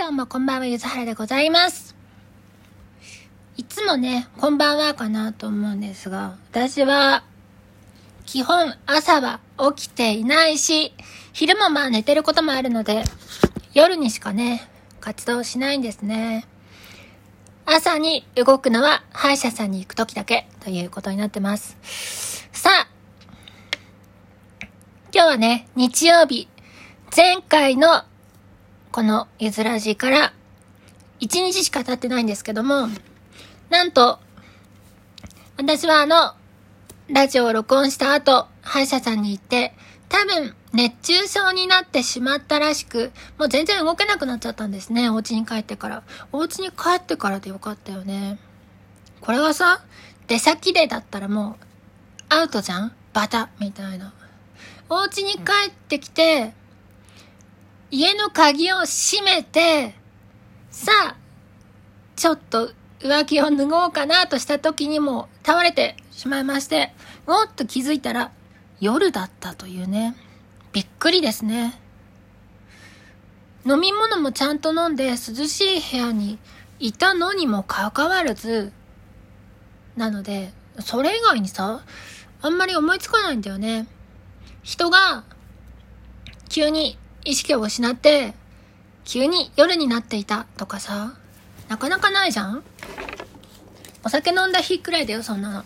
どうもこんばんは、ゆずはらでございます。いつもね、こんばんはかなと思うんですが、私は、基本朝は起きていないし、昼もまあ寝てることもあるので、夜にしかね、活動しないんですね。朝に動くのは歯医者さんに行く時だけということになってます。さあ、今日はね、日曜日、前回のこのゆずらじから1日しか経ってないんですけども、なんと、私はあの、ラジオを録音した後、歯医者さんに行って、多分、熱中症になってしまったらしく、もう全然動けなくなっちゃったんですね、お家に帰ってから。お家に帰ってからでよかったよね。これはさ、出先でだったらもう、アウトじゃん？バタみたいな。お家に帰ってきて、家の鍵を閉めて、さあ、ちょっと浮気を脱ごうかなとした時にも倒れてしまいまして、おっと気づいたら夜だったというね。びっくりですね。飲み物もちゃんと飲んで涼しい部屋にいたのにもかかわらず、なので、それ以外にさ、あんまり思いつかないんだよね。人が急に意識を失って、急に夜になっていたとかさ、なかなかないじゃん？お酒飲んだ日くらいだよ、そんなの。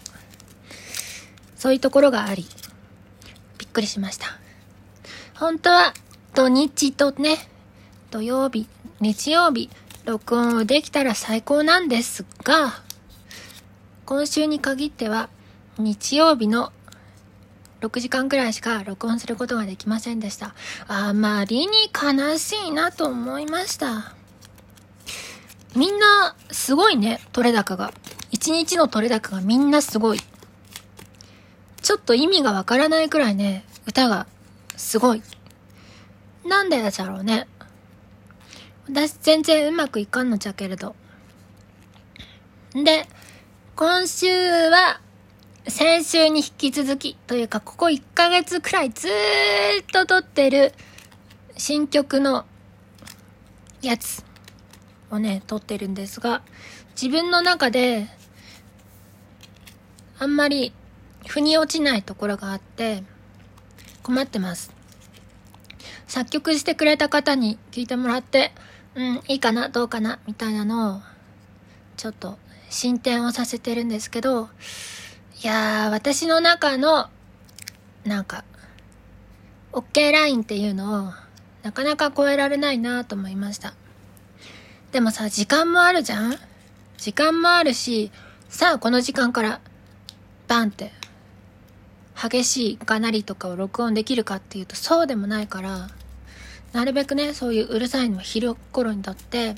そういうところがあり、びっくりしました。本当は、土日とね、土曜日、日曜日、録音をできたら最高なんですが、今週に限っては、日曜日の6時間くらいしか録音することができませんでした。あまりに悲しいなと思いました。みんな、すごいね、取れ高が。一日の取れ高がみんなすごい。ちょっと意味がわからないくらいね、歌がすごい。なんでだろうね。私全然うまくいかんのじゃけれど。で、今週は先週に引き続きというか、ここ1ヶ月くらいずーっと撮ってる新曲のやつをね、撮ってるんですが、自分の中であんまり腑に落ちないところがあって困ってます。作曲してくれた方に聞いてもらって、うん、いいかな、どうかな、みたいなのを、ちょっと進展をさせてるんですけど、やー、私の中の、なんか、OK ラインっていうのを、なかなか超えられないなと思いました。でもさ、時間もあるじゃん？時間もあるし、さあ、この時間から、バンって、激しいがなりとかを録音できるかっていうと、そうでもないから、なるべくね、そういううるさいのは昼頃にとって、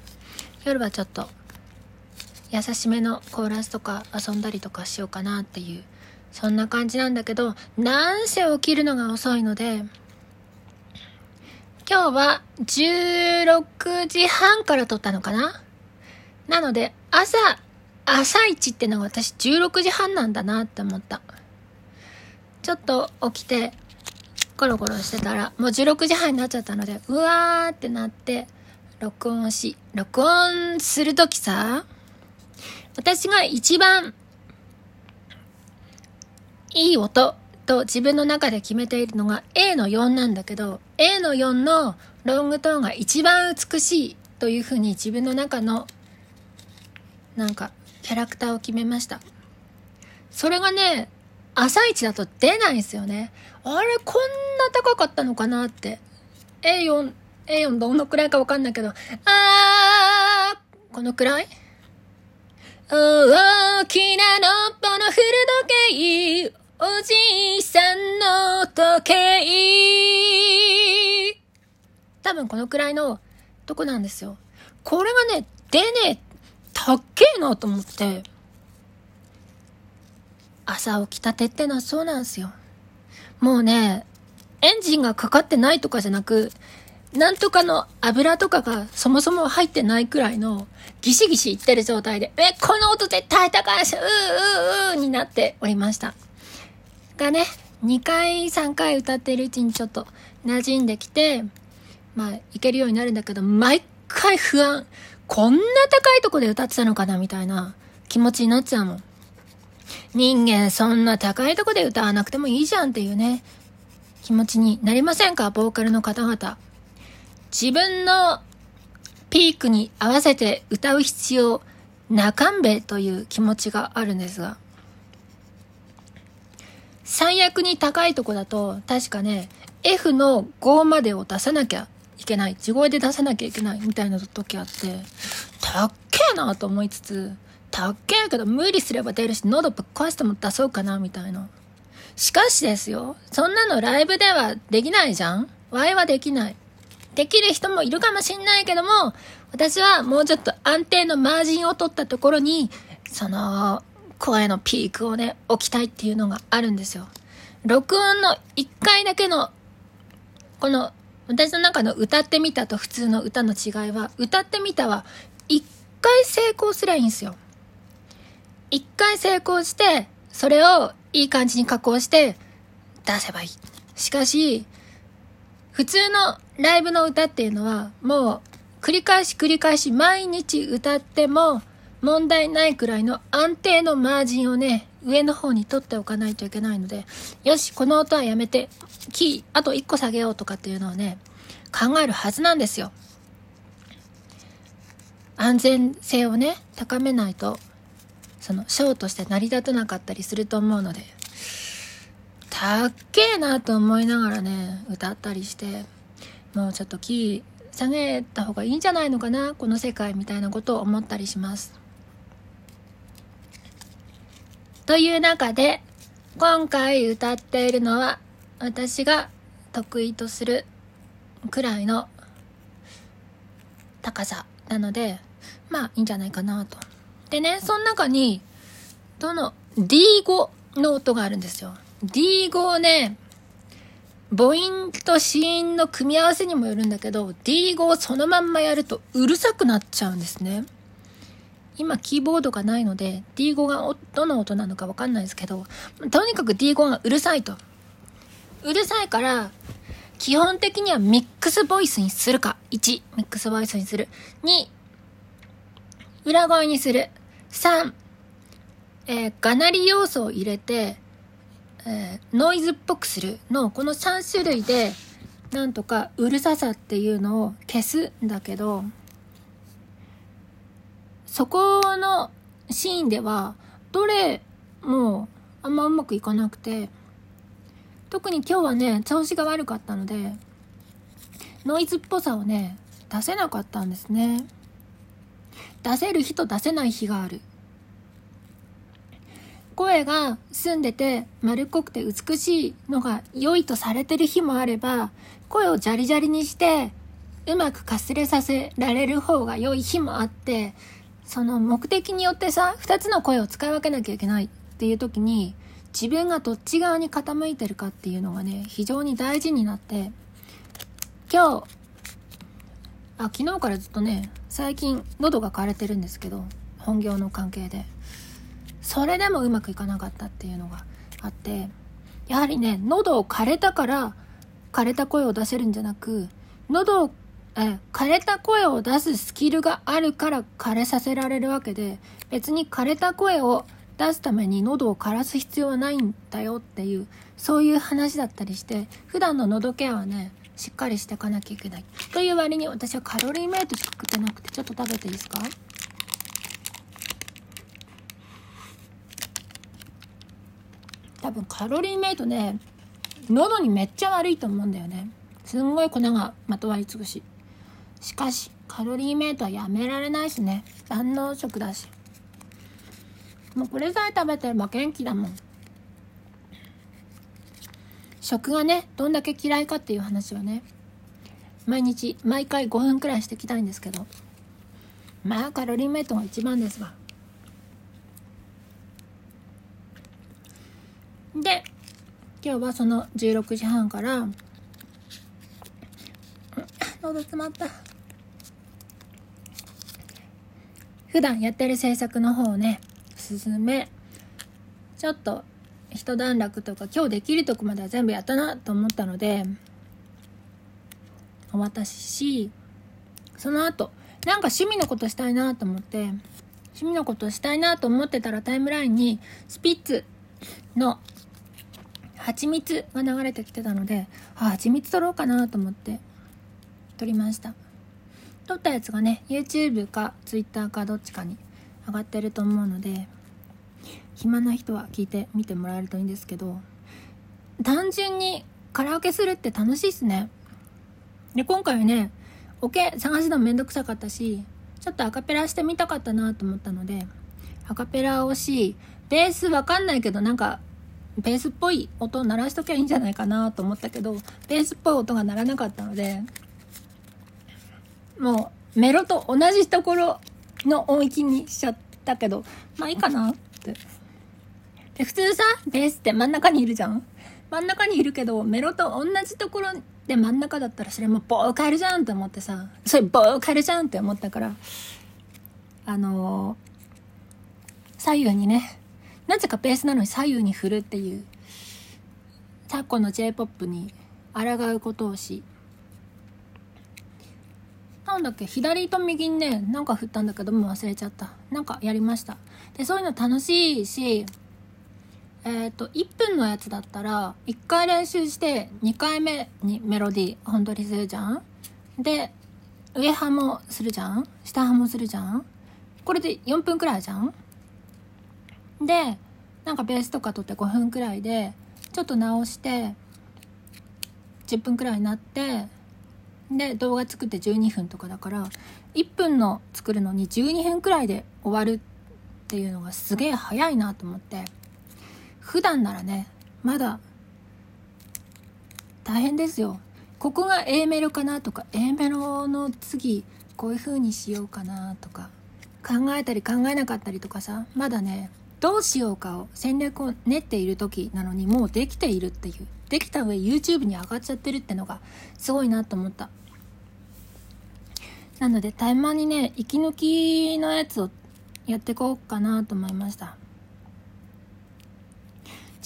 夜はちょっと、優しめのコーラスとか遊んだりとかしようかなっていう、そんな感じなんだけど、なんせ起きるのが遅いので、今日は16時半から撮ったのかな？なので、朝、朝一ってのが私16時半なんだなって思った。ちょっと起きて、コロコロしてたら、もう16時半になっちゃったので、うわーってなって、録音し、録音するときさ、私が一番いい音と自分の中で決めているのが A の4なんだけど、A の4のロングトーンが一番美しいというふうに自分の中のなんかキャラクターを決めました。それがね、朝一だと出ないんですよね。あれ、こんな高かったのかなって。A4、A4 どのくらいかわかんないけど、あー、このくらい？大きなのっぽの古時計、おじいさんの時計。多分このくらいのとこなんですよ。これがね、でね、たっけえなと思って。朝起きたてってのはそうなんですよ。もうね、エンジンがかかってないとかじゃなく、なんとかの油とかがそもそも入ってないくらいのギシギシいってる状態で、え、この音絶対高いし、うーうーうーになっておりました。がね、2回3回歌ってるうちにちょっと馴染んできて、まあ、いけるようになるんだけど、毎回不安。こんな高いとこで歌ってたのかなみたいな気持ちになっちゃうもん。人間そんな高いとこで歌わなくてもいいじゃんっていうね、気持ちになりませんかボーカルの方々。自分のピークに合わせて歌う必要なかんべという気持ちがあるんですが。最悪に高いとこだと、確かね、F の5までを出さなきゃいけない。地声で出さなきゃいけないみたいな時あって、たっけえなと思いつつ、たっけえけど無理すれば出るし、喉ぶっ壊しても出そうかなみたいな。しかしですよ、そんなのライブではできないじゃん？ワイはできない。できる人もいるかもしんないけども、私はもうちょっと安定のマージンを取ったところに、その、声のピークをね、置きたいっていうのがあるんですよ。録音の1回だけの、この、私の中の歌ってみたと普通の歌の違いは、歌ってみたは、1回成功すりゃいいんですよ。1回成功して、それをいい感じに加工して出せばいい。しかし、普通のライブの歌っていうのは、もう繰り返し繰り返し毎日歌っても問題ないくらいの安定のマージンをね、上の方に取っておかないといけないので、よし、この音はやめて、キー、あと1個下げようとかっていうのをね、考えるはずなんですよ。安全性をね、高めないと、その、ショーとして成り立たなかったりすると思うので、たっけえなと思いながらね、歌ったりして、もうちょっとキー、下げた方がいいんじゃないのかなこの世界みたいなことを思ったりします。という中で今回歌っているのは私が得意とするくらいの高さなのでまあいいんじゃないかなと。でね、その中にどの D5 の音があるんですよ。D5 ね、母音と子音の組み合わせにもよるんだけど、D5 をそのまんまやるとうるさくなっちゃうんですね。今キーボードがないので D5 がどの音なのかわかんないですけど、とにかく D5 がうるさいと。うるさいから、基本的にはミックスボイスにするか。1、ミックスボイスにする。2、裏声にする。3、えー、がなり要素を入れて、えー、ノイズっぽくする。のこの3種類でなんとかうるささっていうのを消すんだけどそこのシーンではどれもあんまうまくいかなくて特に今日はね調子が悪かったのでノイズっぽさをね出せなかったんですね。出せる日と出せない日がある。声が澄んでて丸っこくて美しいのが良いとされてる日もあれば、声をジャリジャリにしてうまくかすれさせられる方が良い日もあって、その目的によってさ、二つの声を使い分けなきゃいけないっていう時に、自分がどっち側に傾いてるかっていうのがね、非常に大事になって、今日、あ、昨日からずっとね、最近喉が枯れてるんですけど、本業の関係で。それでもうまくいかなかったっていうのがあってやはりね喉を枯れたから枯れた声を出せるんじゃなく喉をえ枯れた声を出すスキルがあるから枯れさせられるわけで別に枯れた声を出すために喉を枯らす必要はないんだよっていうそういう話だったりして普段の喉ケアはねしっかりしていかなきゃいけない。という割に私はカロリーメイト作ってなくてちょっと食べていいですか？多分カロリーメイトね喉にめっちゃ悪いと思うんだよね。すんごい粉がまとわりつくし。しかしカロリーメイトはやめられないしね。万能食だし。もうこれさえ食べてれば元気だもん。食がねどんだけ嫌いかっていう話はね毎日毎回5分くらいしてきたいんですけど。まあカロリーメイトが一番ですわで今日はその16時半から喉詰まった。普段やってる制作の方をね進めちょっと一段落とか今日できるとこまでは全部やったなと思ったのでお渡ししその後、なんか趣味のことしたいなと思って、趣味のことしたいなと思ってたらタイムラインにスピッツの蜂蜜が流れてきてたので、あ、蜂蜜取ろうかなと思って撮りました。撮ったやつがね、YouTube か Twitter かどっちかに上がってると思うので、暇な人は聞いてみてもらえるといいんですけど、単純にカラオケするって楽しいっすね。で、今回はね、オケ探すのめんどくさかったし、ちょっとアカペラしてみたかったなと思ったので、アカペラをし、ベースわかんないけどなんか、ベースっぽい音を鳴らしときゃいいんじゃないかなと思ったけど、ベースっぽい音が鳴らなかったので、もうメロと同じところの音域にしちゃったけど、まあいいかなって。で、普通さ、ベースって真ん中にいるじゃん真ん中にいるけど、メロと同じところで真ん中だったらそれもボーカルじゃんって思ってさ、それボーカルじゃんって思ったから、あのー、左右にね、なぜかベースなのに左右に振るっていう、昨今の J-POP に抗うことをし、なんだっけ左と右にね、なんか振ったんだけどもう忘れちゃった。なんかやりました。で、そういうの楽しいし、えっ、ー、と、1分のやつだったら、1回練習して、2回目にメロディー本当にするじゃん？で、上ハもするじゃん？下ハもするじゃん？これで4分くらいじゃん？で、なんかベースとか取って5分くらいで、ちょっと直して、10分くらいになって、で動画作って12分とかだから1分の作るのに12分くらいで終わるっていうのがすげえ早いなと思って普段ならねまだ大変ですよ。ここが A メロかなとか A メロの次こういう風にしようかなとか考えたり考えなかったりとかさまだねどうしようかを戦略を練っている時なのにもうできているっていうできた上 YouTube に上がっちゃってるってのがすごいなと思った。なのでタイマーにね息抜きのやつをやってこうかなと思いました。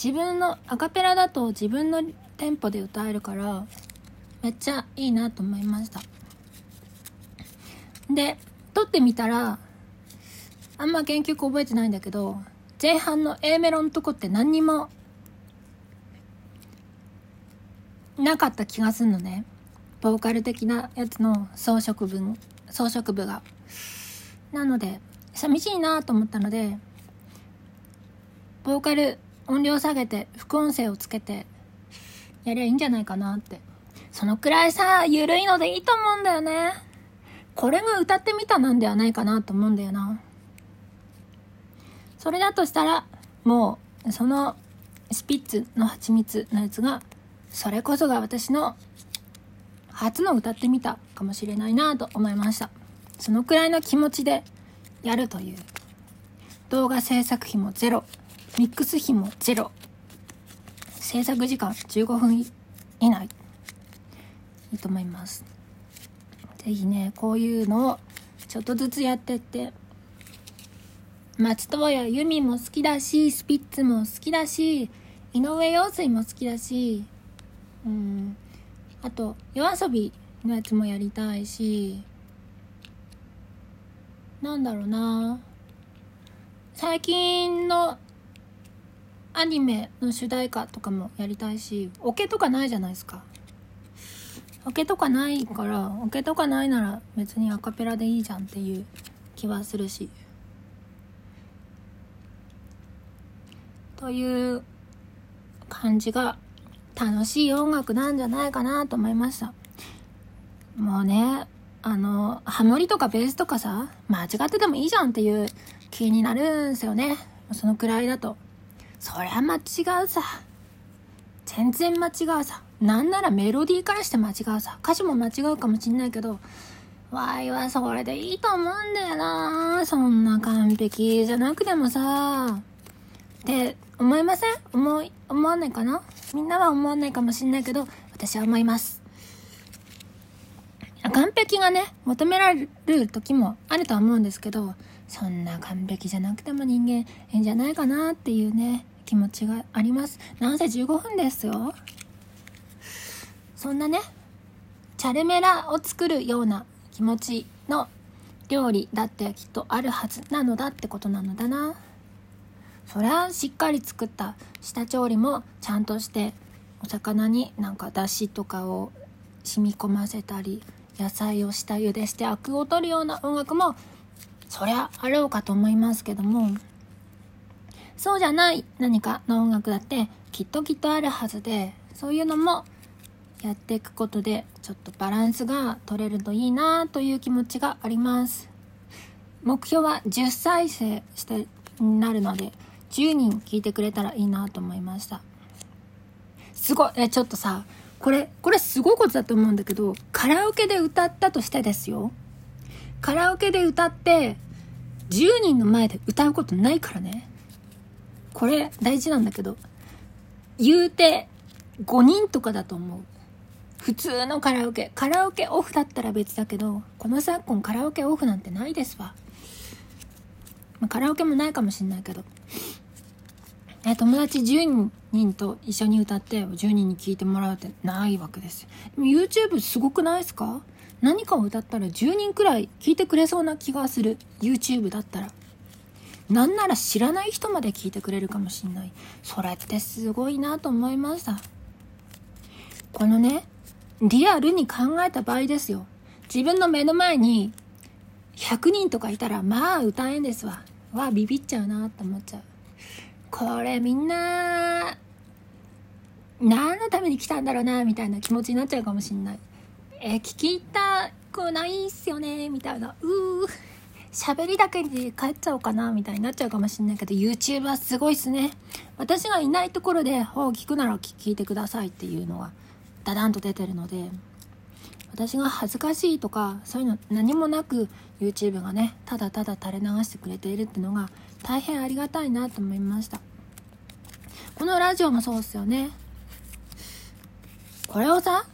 自分のアカペラだと自分のテンポで歌えるからめっちゃいいなと思いました。で撮ってみたらあんま原曲覚えてないんだけど前半の A メロのとこって何にもなかった気がすんのね。ボーカル的なやつの装飾文、装飾部が。なので、寂しいなと思ったので、ボーカル音量下げて副音声をつけてやりゃいいんじゃないかなって。そのくらいさ、ゆるいのでいいと思うんだよね。これが歌ってみたなんではないかなと思うんだよな。それだとしたら、もう、そのスピッツの蜂蜜のやつがそれこそが私の初の歌ってみたかもしれないなと思いました。そのくらいの気持ちでやるという。動画制作費もゼロ。ミックス費もゼロ。制作時間15分以内。いいと思います。ぜひね、こういうのをちょっとずつやってって、松任谷由実も好きだし、スピッツも好きだし、井上陽水も好きだし、うん。あと夜遊びのやつもやりたいしなんだろうな。最近のアニメの主題歌とかもやりたいしオケとかないじゃないですか。オケとかないからオケとかないなら別にアカペラでいいじゃんっていう気はするし。という感じが楽しい音楽なんじゃないかなと思いました。もうね、あの、ハモリとかベースとかさ、間違っててもいいじゃんっていう気になるんすよね。そのくらいだと。そりゃ間違うさ。全然間違うさ。なんならメロディーからして間違うさ。歌詞も間違うかもしんないけど、わいはそれでいいと思うんだよなそんな完璧じゃなくてもさ。って思いません？思い、思わないかな？みんなは思わないかもしんないけど、私は思います。完璧がね、求められる時もあるとは思うんですけど、そんな完璧じゃなくても人間いいんじゃないかなっていうね、気持ちがあります。なんせ15分ですよ。そんなね、チャルメラを作るような気持ちの料理だってきっとあるはずなのだってことなのだなそりゃしっかり作った下調理もちゃんとしてお魚になんかだしとかを染み込ませたり野菜を下茹でしてアクを取るような音楽もそりゃあろうかと思いますけども。そうじゃない何かの音楽だってきっときっとあるはずでそういうのもやっていくことでちょっとバランスが取れるといいなという気持ちがあります。目標は10再生してなるので10人聞いてくれたらいいなと思いました。すごい。えちょっとさこれこれすごいことだと思うんだけどカラオケで歌ったとしてですよ。カラオケで歌って10人の前で歌うことないからね。これ大事なんだけど言うて5人とかだと思う。普通のカラオケ。カラオケオフだったら別だけどこの昨今カラオケオフなんてないですわ、ま、カラオケもないかもしんないけど。え友達10人と一緒に歌って10人に聴いてもらうってないわけですでも YouTube すごくないですか？何かを歌ったら10人くらい聴いてくれそうな気がする。YouTube だったら。なんなら知らない人まで聞いてくれるかもしんない。それってすごいなと思いました。このねリアルに考えた場合ですよ。自分の目の前に100人とかいたらまあ歌えんですわ。わあビビっちゃうなって思っちゃう。これみんな何のために来たんだろうなみたいな気持ちになっちゃうかもしんない。え聞きたくないっすよねみたいな。うー。喋りだけで帰っちゃおうかなみたいになっちゃうかもしんないけど YouTube はすごいっすね。私がいないところで「ほう聞くなら聞いてください」っていうのがダダンと出てるので私が恥ずかしいとかそういうの何もなく YouTube がねただただ垂れ流してくれているっていうのが大変ありがたいなと思いましたこのラジオもそうっすよねこれをさ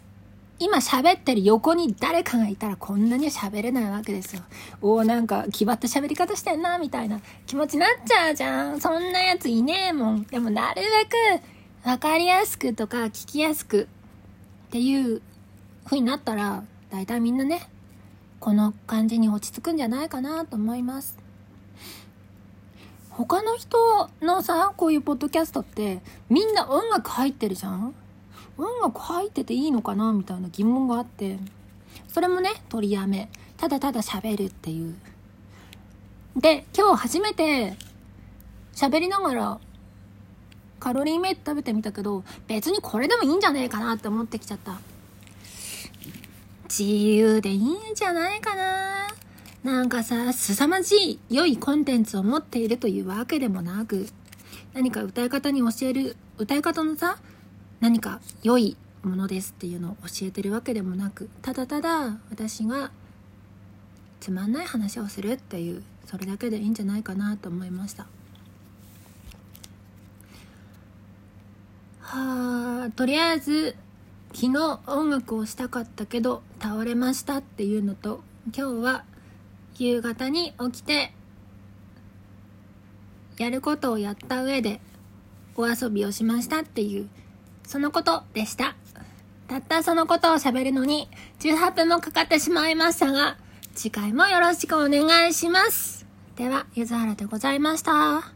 今喋ってる横に誰かがいたらこんなには喋れないわけですよ。おお、なんか気張った喋り方してんな、みたいな気持ちになっちゃうじゃん。そんなやついねえもん。でもなるべくわかりやすくとか聞きやすくっていう風になったら、だいたいみんなね、この感じに落ち着くんじゃないかなと思います。他の人のさ、こういうポッドキャストってみんな音楽入ってるじゃん？音楽入ってていいのかなみたいな疑問があって。それもね取りやめ。ただただ喋るっていう。で今日初めて喋りながらカロリーメイト食べてみたけど別にこれでもいいんじゃねえかなって思ってきちゃった。自由でいいんじゃないかな。なんかさ凄まじい良いコンテンツを持っているというわけでもなく何か歌い方に教える歌い方のさ何か良いものですっていうのを教えてるわけでもなくただただ私がつまんない話をするっていうそれだけでいいんじゃないかなと思いました。はあとりあえず昨日音楽をしたかったけど倒れましたっていうのと今日は夕方に起きてやることをやった上でお遊びをしましたっていうそのことでした。たったそのことを喋るのに18分もかかってしまいましたが、次回もよろしくお願いします。では、ゆずはらでございました。